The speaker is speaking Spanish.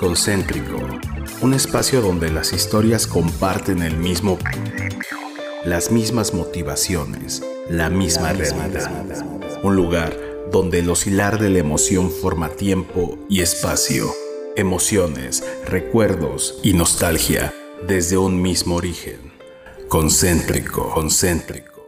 Concéntrico, un espacio donde las historias comparten el mismo las mismas motivaciones, la misma realidad. Un lugar donde el oscilar de la emoción forma tiempo y espacio, emociones, recuerdos y nostalgia desde un mismo origen. Concéntrico, concéntrico.